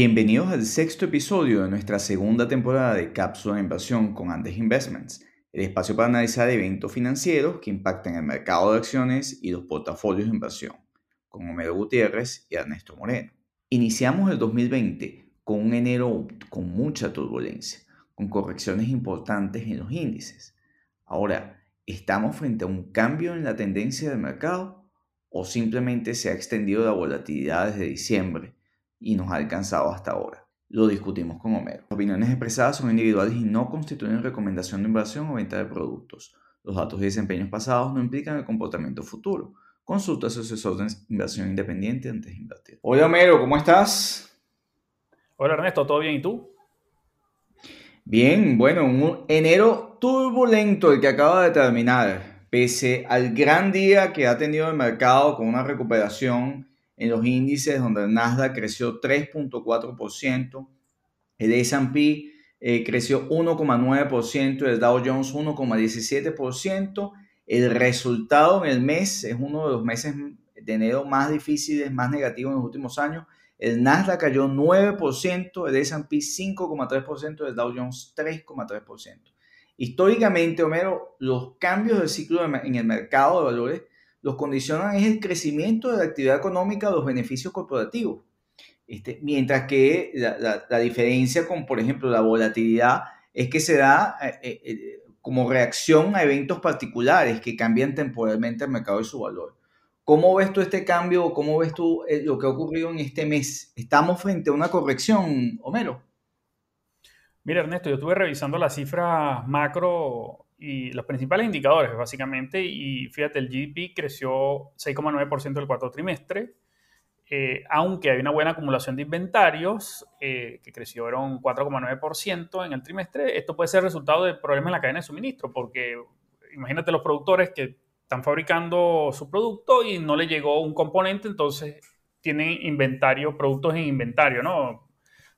Bienvenidos al sexto episodio de nuestra segunda temporada de Cápsula de Inversión con Andes Investments, el espacio para analizar eventos financieros que impactan el mercado de acciones y los portafolios de inversión, con Homero Gutiérrez y Ernesto Moreno. Iniciamos el 2020 con un enero con mucha turbulencia, con correcciones importantes en los índices. Ahora, ¿estamos frente a un cambio en la tendencia del mercado o simplemente se ha extendido la volatilidad desde diciembre? Y nos ha alcanzado hasta ahora. Lo discutimos con Homero. Las opiniones expresadas son individuales y no constituyen recomendación de inversión o venta de productos. Los datos y desempeños pasados no implican el comportamiento futuro. Consulta a su asesor de inversión independiente antes de invertir. Hola Homero, ¿cómo estás? Hola Ernesto, ¿todo bien y tú? Bien, bueno, un enero turbulento el que acaba de terminar, pese al gran día que ha tenido el mercado con una recuperación en los índices donde el Nasdaq creció 3.4%, el S&P eh, creció 1,9%, el Dow Jones 1,17%. El resultado en el mes es uno de los meses de enero más difíciles, más negativos en los últimos años. El Nasdaq cayó 9%, el S&P 5,3%, el Dow Jones 3,3%. Históricamente, Homero, los cambios del ciclo en el mercado de valores los condicionan es el crecimiento de la actividad económica, los beneficios corporativos. Este, mientras que la, diferencia con, por ejemplo, la volatilidad es que se da eh, eh, eh, como reacción a eventos particulares que cambian temporalmente el mercado y su valor. ¿Cómo ves tú este cambio? ¿Cómo ves tú lo que ha ocurrido en este mes? ¿Estamos frente a una corrección, Homero? Mira, Ernesto, yo estuve revisando las cifras macro y los principales indicadores, básicamente, y fíjate, el GDP creció 6,9% el cuarto trimestre, eh, aunque hay una buena acumulación de inventarios, eh, que crecieron 4,9% en el trimestre, esto puede ser resultado de problemas en la cadena de suministro, porque imagínate los productores que están fabricando su producto y no le llegó un componente, entonces tienen inventario, productos en inventario, ¿no?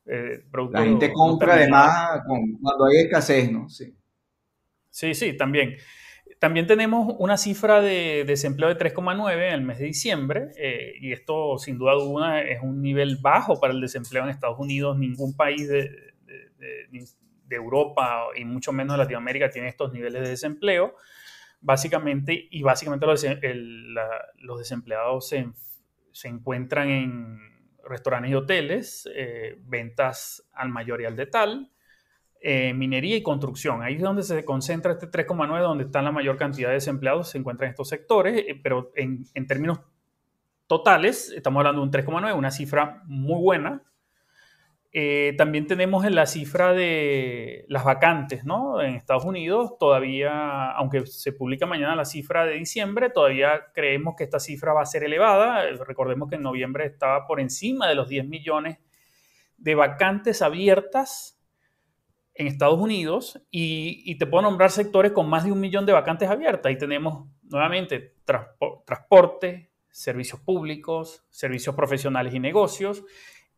Eh, la gente compra además cuando hay escasez, ¿no? Sí. Sí, sí, también. También tenemos una cifra de desempleo de 3,9 en el mes de diciembre eh, y esto sin duda alguna es un nivel bajo para el desempleo en Estados Unidos. Ningún país de, Europa y mucho menos de Latinoamérica tiene estos niveles de desempleo. Básicamente, y básicamente los, desempleados se, encuentran en restaurantes y hoteles, eh, ventas al mayor y al detal, eh, minería y construcción. Ahí es donde se concentra este 3,9, donde está la mayor cantidad de desempleados, se encuentran estos sectores, eh, pero en, términos totales estamos hablando de un 3,9, una cifra muy buena. Eh, también tenemos en la cifra de las vacantes, ¿no? En Estados Unidos todavía, aunque se publica mañana la cifra de diciembre, todavía creemos que esta cifra va a ser elevada. Recordemos que en noviembre estaba por encima de los 10 millones de vacantes abiertas en Estados Unidos y, te puedo nombrar sectores con más de un millón de vacantes abiertas. Y tenemos nuevamente transporte, servicios públicos, servicios profesionales y negocios,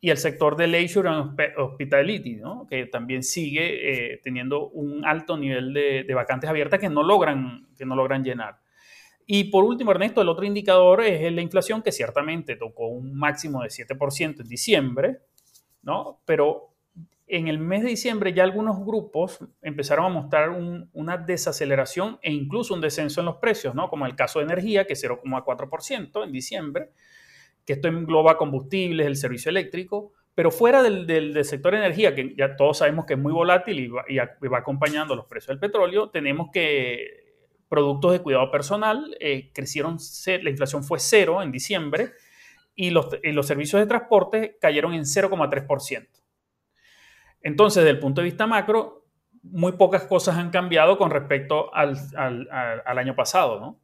y el sector de leisure and hospitality, ¿no? que también sigue eh, teniendo un alto nivel de, de, vacantes abiertas que no, logran, que no logran llenar. Y por último, Ernesto, el otro indicador es la inflación, que ciertamente tocó un máximo de 7% en diciembre, ¿no? pero en el mes de diciembre ya algunos grupos empezaron a mostrar una desaceleración e incluso un descenso en los precios, ¿no? Como el caso de energía, que es 0,4% en diciembre, que esto engloba combustibles, el servicio eléctrico, pero fuera del, sector de energía, que ya todos sabemos que es muy volátil y va, acompañando los precios del petróleo, tenemos que productos de cuidado personal eh, crecieron, la inflación fue cero en diciembre y los, y los servicios de transporte cayeron en 0,3%. Entonces, desde el punto de vista macro, muy pocas cosas han cambiado con respecto al, año pasado, ¿no?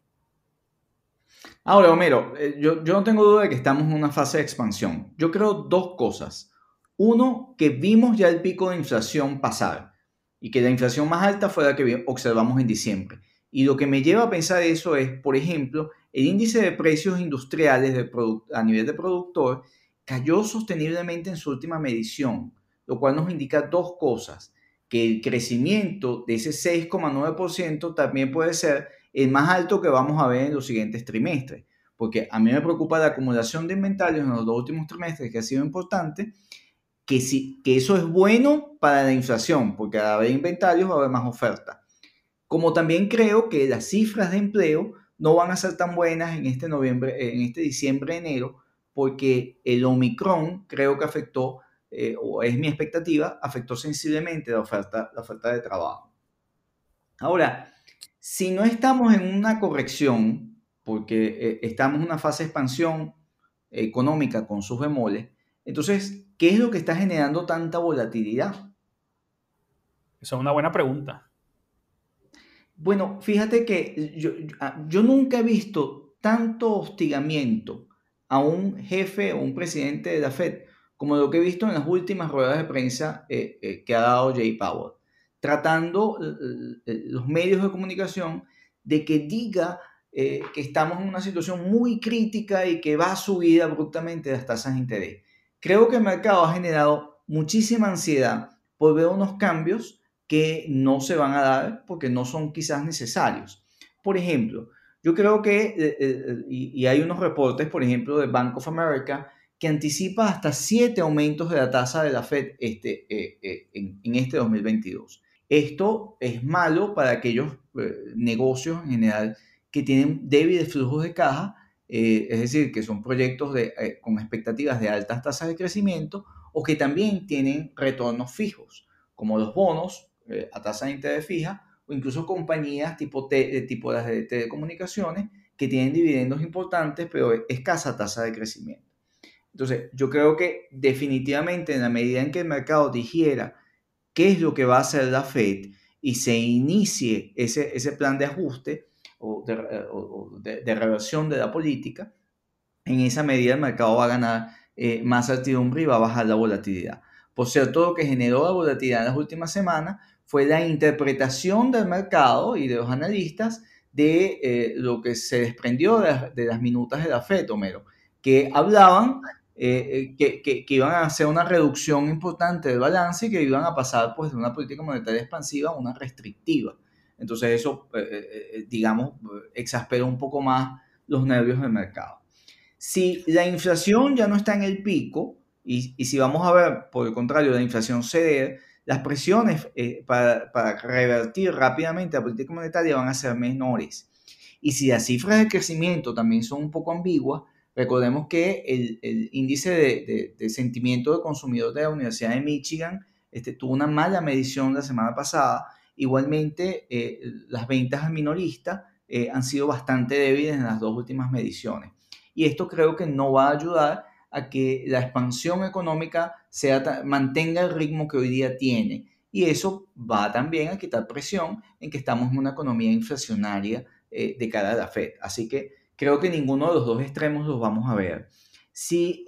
Ahora, Homero, eh, yo, no tengo duda de que estamos en una fase de expansión. Yo creo dos cosas. Uno, que vimos ya el pico de inflación pasar y que la inflación más alta fue la que observamos en diciembre. Y lo que me lleva a pensar eso es, por ejemplo, el índice de precios industriales a nivel de productor cayó sosteniblemente en su última medición lo cual nos indica dos cosas, que el crecimiento de ese 6,9% también puede ser el más alto que vamos a ver en los siguientes trimestres, porque a mí me preocupa la acumulación de inventarios en los dos últimos trimestres, que ha sido importante, que, sí, que eso es bueno para la inflación, porque al haber inventarios va a haber más oferta. Como también creo que las cifras de empleo no van a ser tan buenas en este noviembre, en este diciembre, enero, porque el Omicron creo que afectó, eh, o es mi expectativa, afectó sensiblemente la oferta, la oferta de trabajo. Ahora, si no estamos en una corrección, porque eh, estamos en una fase de expansión económica con sus bemoles, entonces, ¿qué es lo que está generando tanta volatilidad? Esa es una buena pregunta. Bueno, fíjate que yo, ah, nunca he visto tanto hostigamiento a un jefe o un presidente de la Fed como lo que he visto en las últimas ruedas de prensa eh, eh, que ha dado Jay Powell, tratando eh, los medios de comunicación de que diga que estamos en una situación muy crítica y que va a subir abruptamente las tasas de interés. Creo que el mercado ha generado muchísima ansiedad por ver unos cambios que no se van a dar porque no son quizás necesarios. Por ejemplo, yo creo que, eh, eh, y, hay unos reportes, por ejemplo, de Bank of America, que anticipa hasta siete aumentos de la tasa de la Fed este, eh, en, en, este 2022. Esto es malo para aquellos negocios en general que tienen débiles flujos de caja eh, es decir, que son proyectos eh, con expectativas de altas tasas de crecimiento o que también tienen retornos fijos, como los bonos eh, a tasa de interés fija o incluso compañías tipo, de tipo las de telecomunicaciones que tienen dividendos importantes pero escasa tasa de crecimiento. Entonces, yo creo que definitivamente en la medida en que el mercado digiera qué es lo que va a hacer la Fed y se inicie ese, ese plan de ajuste, o de, de, reversión de la política, en esa medida el mercado va a ganar eh, más certidumbre y va a bajar la volatilidad. Por cierto, lo que generó la volatilidad en las últimas semanas fue la interpretación del mercado y de los analistas de eh, lo que se desprendió de, las minutas de la FED, Homero, que hablaban eh, que, que, que, iban a hacer una reducción importante del balance y que iban a pasar pues, de una política monetaria expansiva a una restrictiva. Entonces eso, eh, eh, eh, digamos, exaspera un poco más los nervios del mercado. Si la inflación ya no está en el pico, y, y si vamos a ver, por el contrario, la inflación ceder, las presiones para, para, revertir rápidamente la política monetaria van a ser menores. Y si las cifras de crecimiento también son un poco ambiguas, recordemos que el, el índice de, de, sentimiento de consumidor de la Universidad de Michigan este, tuvo una mala medición la semana pasada Igualmente, eh, las ventas al minorista eh, han sido bastante débiles en las dos últimas mediciones. Y esto creo que no va a ayudar a que la expansión económica sea, mantenga el ritmo que hoy día tiene. Y eso va también a quitar presión en que estamos en una economía inflacionaria eh, de cara a la Fed. Así que creo que ninguno de los dos extremos los vamos a ver. Si,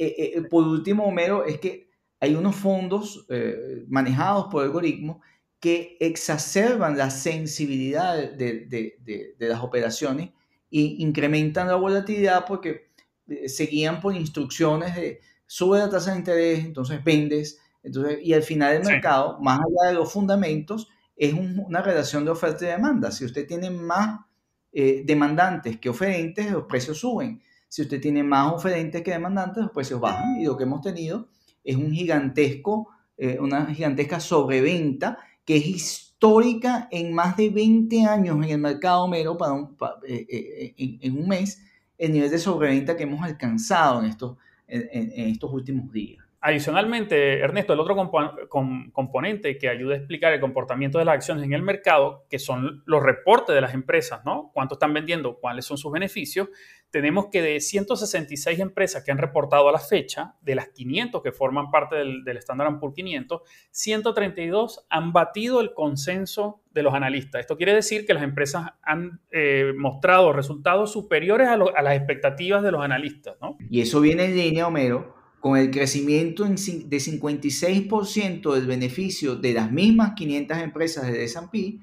por último, Homero, es que hay unos fondos manejados por algoritmos que exacerban la sensibilidad de, las operaciones e incrementan la volatilidad porque eh, seguían por instrucciones de sube la tasa de interés, entonces vendes, entonces, y al final del mercado, más allá de los fundamentos, es una relación de oferta y demanda. Si usted tiene más eh, demandantes que oferentes, los precios suben. Si usted tiene más oferentes que demandantes, los precios bajan. Y lo que hemos tenido es un gigantesco, eh, una gigantesca sobreventa que es histórica en más de 20 años en el mercado mero para eh, eh, en, un mes, el nivel de sobreventa que hemos alcanzado en estos, en estos últimos días. Adicionalmente, Ernesto, el otro componente que ayuda a explicar el comportamiento de las acciones en el mercado, que son los reportes de las empresas, ¿no? Cuánto están vendiendo, cuáles son sus beneficios. Tenemos que de 166 empresas que han reportado a la fecha, de las 500 que forman parte del, del Standard Poor's 500, 132 han batido el consenso de los analistas. Esto quiere decir que las empresas han eh, mostrado resultados superiores a, a las expectativas de los analistas, ¿no? Y eso viene en línea, Homero con el crecimiento de 56% del beneficio de las mismas 500 empresas de S&P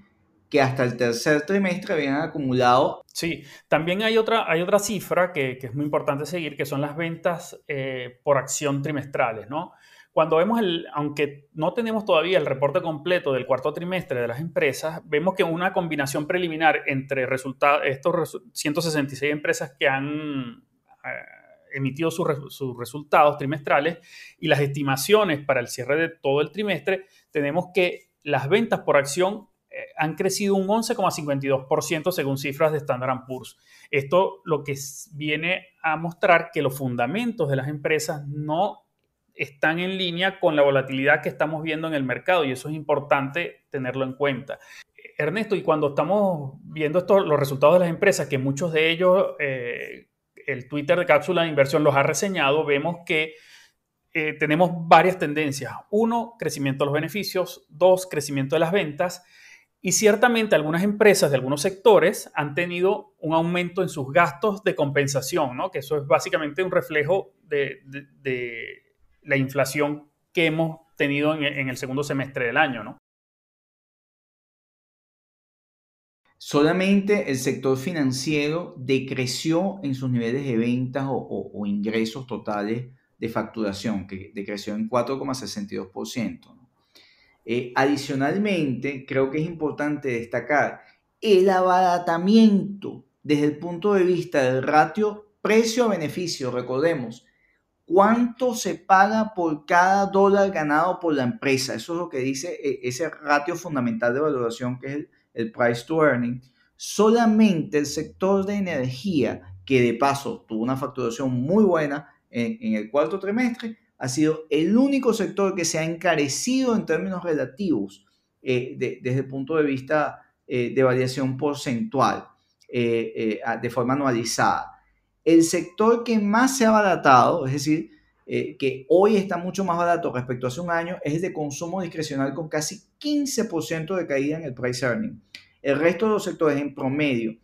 que hasta el tercer trimestre habían acumulado. Sí, también hay otra, hay otra cifra que, es muy importante seguir, que son las ventas eh, por acción trimestrales, ¿no? Cuando vemos el, aunque no tenemos todavía el reporte completo del cuarto trimestre de las empresas, vemos que una combinación preliminar entre estos 166 empresas que han... Eh, emitido sus resultados trimestrales y las estimaciones para el cierre de todo el trimestre, tenemos que las ventas por acción eh, han crecido un 11,52% según cifras de Standard Poor's. Esto lo que viene a mostrar que los fundamentos de las empresas no están en línea con la volatilidad que estamos viendo en el mercado y eso es importante tenerlo en cuenta. Ernesto, y cuando estamos viendo los resultados de las empresas, que muchos de ellos, eh, el Twitter de Cápsula de Inversión los ha reseñado, vemos que eh, tenemos varias tendencias. Uno, crecimiento de los beneficios. Dos, crecimiento de las ventas. Y ciertamente algunas empresas de algunos sectores han tenido un aumento en sus gastos de compensación, ¿no? que eso es básicamente un reflejo de, la inflación que hemos tenido en, en, el segundo semestre del año. ¿no? Solamente el sector financiero decreció en sus niveles de ventas o, ingresos totales de facturación, que decreció en 4,62%. Eh, adicionalmente, creo que es importante destacar el abaratamiento desde el punto de vista del ratio precio-beneficio. Recordemos, cuánto se paga por cada dólar ganado por la empresa. Eso es lo que dice eh, ese ratio fundamental de valoración que es el el price to earning, solamente el sector de energía, que de paso tuvo una facturación muy buena en, el cuarto trimestre, ha sido el único sector que se ha encarecido en términos relativos eh, desde el punto de vista eh, de variación porcentual eh, de forma anualizada. El sector que más se ha abaratado, es decir, que hoy está mucho más barato respecto a hace un año, es de consumo discrecional con casi 15% de caída en el price earning. El resto de los sectores en promedio,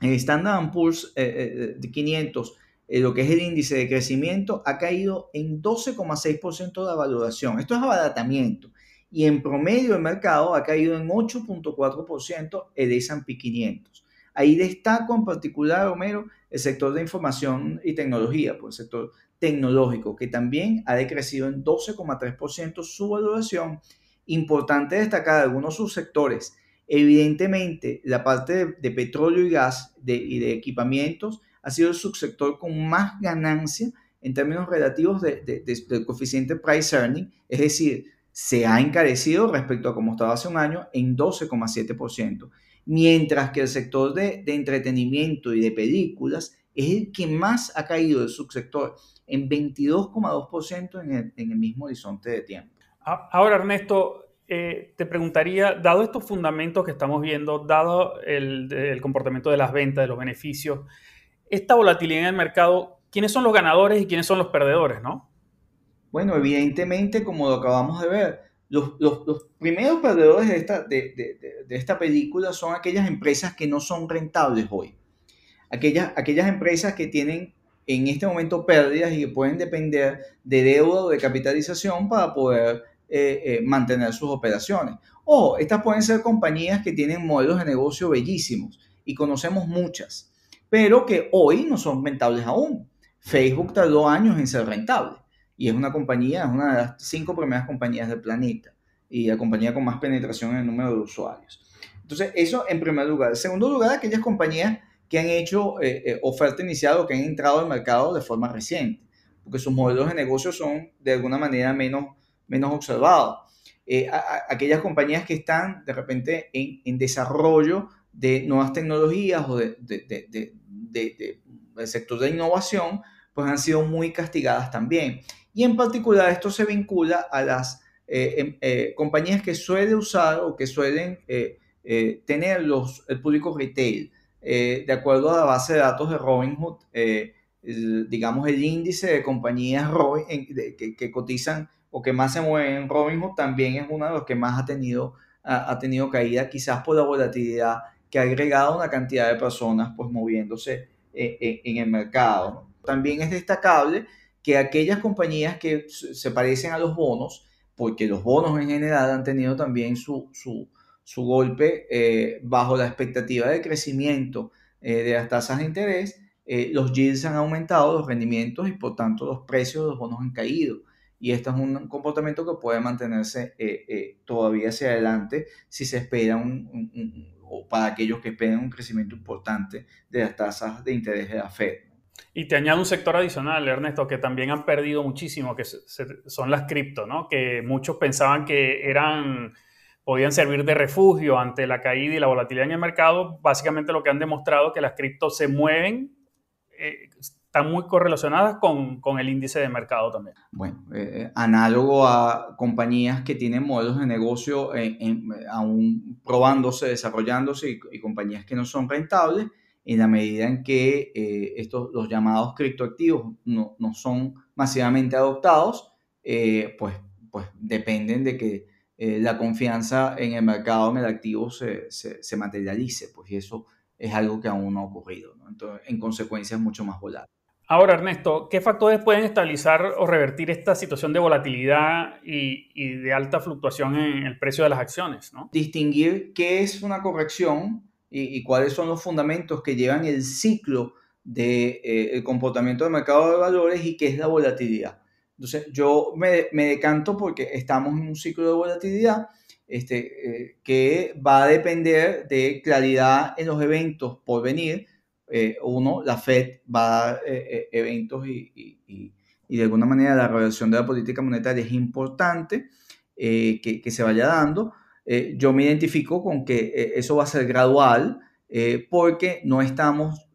el Standard Poor's eh, eh, de 500, eh, lo que es el índice de crecimiento, ha caído en 12,6% de valoración. Esto es abaratamiento. Y en promedio el mercado ha caído en 8,4% el S&P 500. Ahí destaco en particular, Homero, el sector de información y tecnología, por pues el sector tecnológico, que también ha decrecido en 12,3% su valoración. Importante destacar algunos subsectores Evidentemente, la parte de, petróleo y gas y de equipamientos ha sido el subsector con más ganancia en términos relativos del coeficiente price earning, es decir, se ha encarecido respecto a como estaba hace un año en 12,7%, mientras que el sector de, entretenimiento y de películas es el que más ha caído del subsector en 22,2% en en el mismo horizonte de tiempo. Ahora, Ernesto, eh, te preguntaría, dado estos fundamentos que estamos viendo, dado el, comportamiento de las ventas, de los beneficios, esta volatilidad en el mercado, ¿quiénes son los ganadores y quiénes son los perdedores, no? Bueno, evidentemente, como lo acabamos de ver, los, primeros perdedores de esta, película son aquellas empresas que no son rentables hoy. Aquellas, aquellas empresas que tienen en este momento pérdidas y que pueden depender de deuda o de capitalización para poder eh, eh, mantener sus operaciones. O estas pueden ser compañías que tienen modelos de negocio bellísimos y conocemos muchas, pero que hoy no son rentables aún. Facebook tardó años en ser rentable y es una compañía, es una de las cinco primeras compañías del planeta y la compañía con más penetración en el número de usuarios. Entonces, eso en primer lugar. En segundo lugar, aquellas compañías que han hecho eh, oferta inicial o que han entrado al mercado de forma reciente, porque sus modelos de negocio son de alguna manera menos menos observado. Eh, aquellas compañías que están de repente en, desarrollo de nuevas tecnologías o de, del sector de innovación, pues han sido muy castigadas también. Y en particular esto se vincula a las eh, em, eh, compañías que suelen usar o que suelen tener los, el público retail. de acuerdo a la base de datos de Robinhood, digamos el índice de compañías que, que cotizan o que más se mueve en Robinhood también es uno de los que más ha tenido, ha, tenido caída, quizás por la volatilidad que ha agregado una cantidad de personas pues moviéndose eh, eh, en el mercado. También es destacable que aquellas compañías que se parecen a los bonos, porque los bonos en general han tenido también su, su, golpe eh, bajo la expectativa de crecimiento de las tasas de interés, los yields han aumentado, los rendimientos y por tanto los precios de los bonos han caído y esto es un comportamiento que puede mantenerse eh, eh, todavía hacia adelante si se espera un, o para aquellos que esperan un crecimiento importante de las tasas de interés de la Fed. Y te añado un sector adicional, Ernesto, que también han perdido muchísimo, que son las cripto, ¿no? Que muchos pensaban que eran, podían servir de refugio ante la caída y la volatilidad en el mercado. Básicamente lo que han demostrado es que las cripto se mueven, eh, están muy correlacionadas con, con, el índice de mercado también. Bueno, eh, eh, análogo a compañías que tienen modelos de negocio aún probándose, desarrollándose y, y compañías que no son rentables en la medida en que eh, estos, los llamados criptoactivos no, no son masivamente adoptados, eh, pues, pues dependen de que eh, la confianza en el mercado, en el activo, se, se, materialice, pues y eso es algo que aún no ha ocurrido. Entonces, en consecuencia, es mucho más volátil. Ahora, Ernesto, ¿qué factores pueden estabilizar o revertir esta situación de volatilidad y, y de alta fluctuación en el precio de las acciones? ¿no? Distinguir qué es una corrección y, cuáles son los fundamentos que llevan el ciclo del de, eh, comportamiento del mercado de valores y qué es la volatilidad. Entonces, yo me, me decanto porque estamos en un ciclo de volatilidad este, eh, que va a depender de claridad en los eventos por venir. Eh, uno, la Fed va a dar eventos y, y, y, de alguna manera la relación de la política monetaria es importante que, que se vaya dando. Eh, yo me identifico con que eh, eso va a ser gradual eh, porque no estamos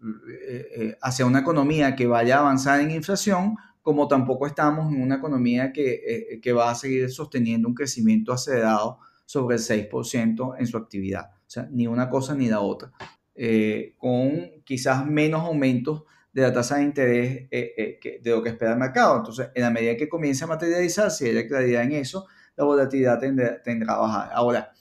hacia una economía que vaya a avanzar en inflación, como tampoco estamos en una economía que, que va a seguir sosteniendo un crecimiento acelerado sobre el 6% en su actividad. O sea, ni una cosa ni la otra. con quizás menos aumentos de la tasa de interés de lo que espera el mercado. Entonces, en la medida que comience a materializarse y haya claridad en eso, la volatilidad tendrá, tendrá a bajar. Ahora,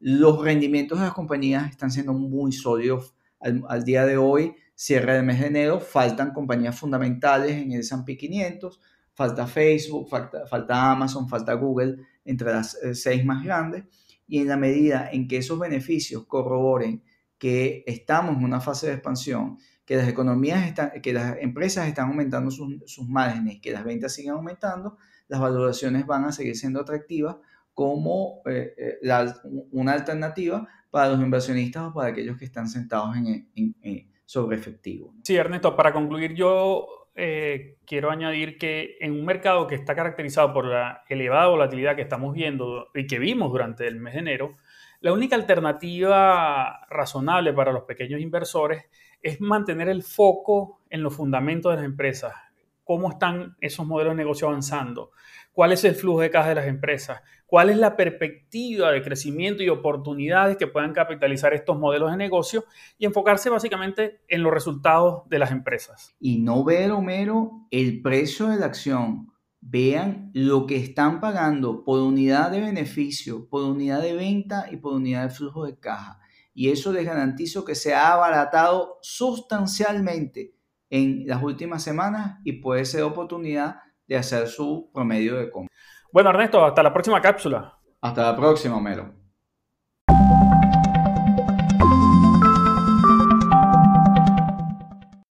los rendimientos de las compañías están siendo muy sólidos al, día de hoy, cierre del mes de enero, faltan compañías fundamentales en el S&P 500, falta Facebook, falta, falta, Amazon, falta Google, entre las eh, seis más grandes, y en la medida en que esos beneficios corroboren que estamos en una fase de expansión, que las economías están, que las empresas están aumentando sus, sus márgenes, que las ventas siguen aumentando, las valoraciones van a seguir siendo atractivas como eh, eh, una alternativa para los inversionistas o para aquellos que están sentados en, sobre efectivo. Sí, Ernesto, para concluir yo eh, quiero añadir que en un mercado que está caracterizado por la elevada volatilidad que estamos viendo y que vimos durante el mes de enero, la única alternativa razonable para los pequeños inversores es mantener el foco en los fundamentos de las empresas, cómo están esos modelos de negocio avanzando, cuál es el flujo de caja de las empresas, cuál es la perspectiva de crecimiento y oportunidades que puedan capitalizar estos modelos de negocio y enfocarse básicamente en los resultados de las empresas. Y no ver, Homero, el precio de la acción. Vean lo que están pagando por unidad de beneficio, por unidad de venta y por unidad de flujo de caja. Y eso les garantizo que se ha abaratado sustancialmente en las últimas semanas y puede ser oportunidad de hacer su promedio de compra. Bueno, Ernesto, hasta la próxima cápsula. Hasta la próxima, Melo.